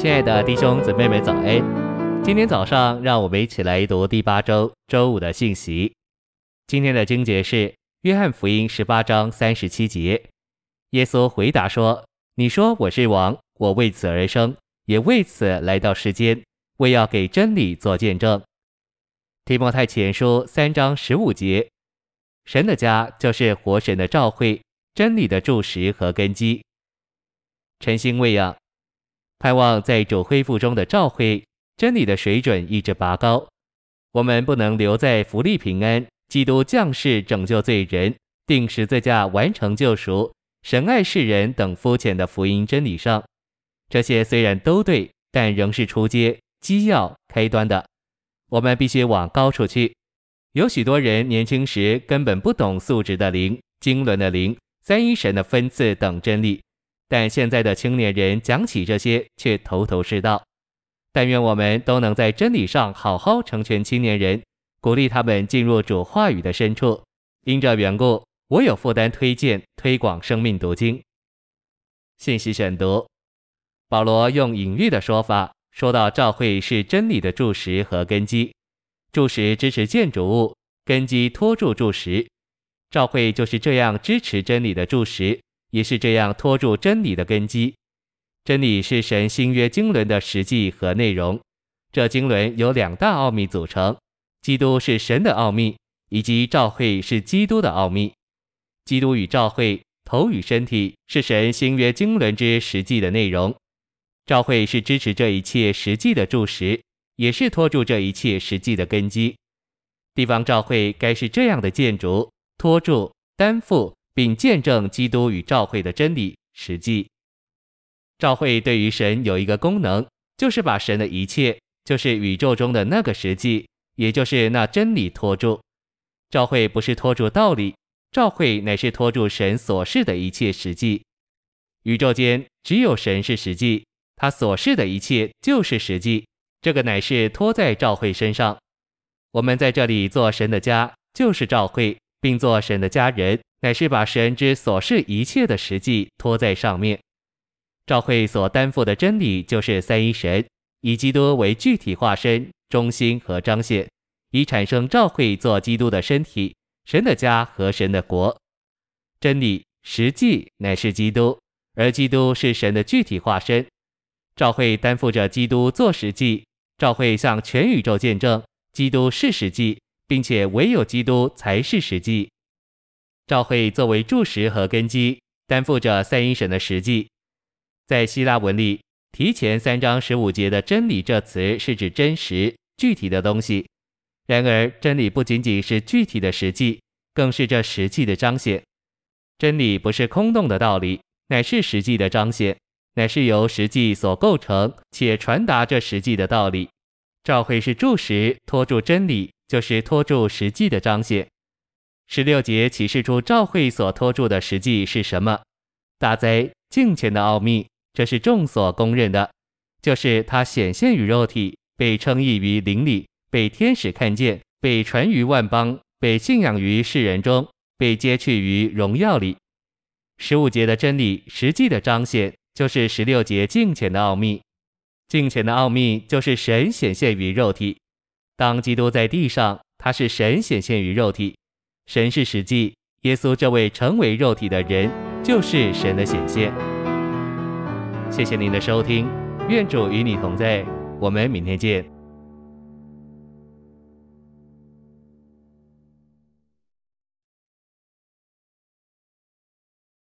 亲爱的弟兄姊妹们，早安！今天早上，让我们一起来读第八周周五的信息。今天的经节是《约翰福音》十八章三十七节。耶稣回答说：“你说我是王，我为此而生，也为此来到世间，为要给真理做见证。”提摩太前书三章十五节：“神的家就是活神的召会，真理的柱石和根基。”晨星喂养。盼望在主恢复中的召会，真理的水准一直拔高。我们不能留在福利平安、基督降世拯救罪人、钉十字架完成救赎、神爱世人等肤浅的福音真理上。这些虽然都对，但仍是初阶、基要、开端的。我们必须往高处去。有许多人年轻时根本不懂素质的灵、经纶的灵、三一神的分赐等真理。但现在的青年人讲起这些，却头头是道。但愿我们都能在真理上好好成全青年人，鼓励他们进入主话语的深处。因这缘故，我有负担推荐推广生命读经。信息选读：保罗用隐喻的说法，说到教会是真理的柱石和根基，柱石支持建筑物，根基托住柱石。教会就是这样支持真理的柱石。也是这样托住真理的根基。真理是神新约经纶的实际和内容。这经纶由两大奥秘组成：基督是神的奥秘，以及教会是基督的奥秘。基督与教会，头与身体，是神新约经纶之实际的内容。教会是支持这一切实际的柱石，也是托住这一切实际的根基。地方教会该是这样的建筑，托住、担负。并见证基督与教会的真理实际。教会对于神有一个功能，就是把神的一切，就是宇宙中的那个实际，也就是那真理托住。教会不是托住道理，教会乃是托住神所示的一切实际。宇宙间只有神是实际，他所示的一切就是实际。这个乃是托在教会身上。我们在这里做神的家，就是教会，并做神的家人。乃是把神之所示一切的实际托在上面。教会所担负的真理就是三一神，以基督为具体化身、中心和彰显，以产生教会做基督的身体、神的家和神的国。真理实际乃是基督，而基督是神的具体化身。教会担负着基督做实际，教会向全宇宙见证基督是实际，并且唯有基督才是实际。教会作为柱石和根基，担负着三一神的实际。在希腊文里，提前三章十五节的“真理”这词是指真实、具体的东西。然而，真理不仅仅是具体的实际，更是这实际的彰显。真理不是空洞的道理，乃是实际的彰显，乃是由实际所构成且传达这实际的道理。教会是柱石，托住真理，就是托住实际的彰显。十六节启示出教会所托住的实际是什么？大哉敬虔的奥秘，这是众所公认的，就是他显现于肉体，被称义于灵里，被天使看见，被传于万邦，被信仰于世人中，被接去于荣耀里。十五节的真理实际的彰显，就是十六节敬虔的奥秘。敬虔的奥秘就是神显现于肉体。当基督在地上，他是神显现于肉体。神是实际，耶稣这位成为肉体的人就是神的显现。谢谢您的收听，愿主与你同在，我们明天见。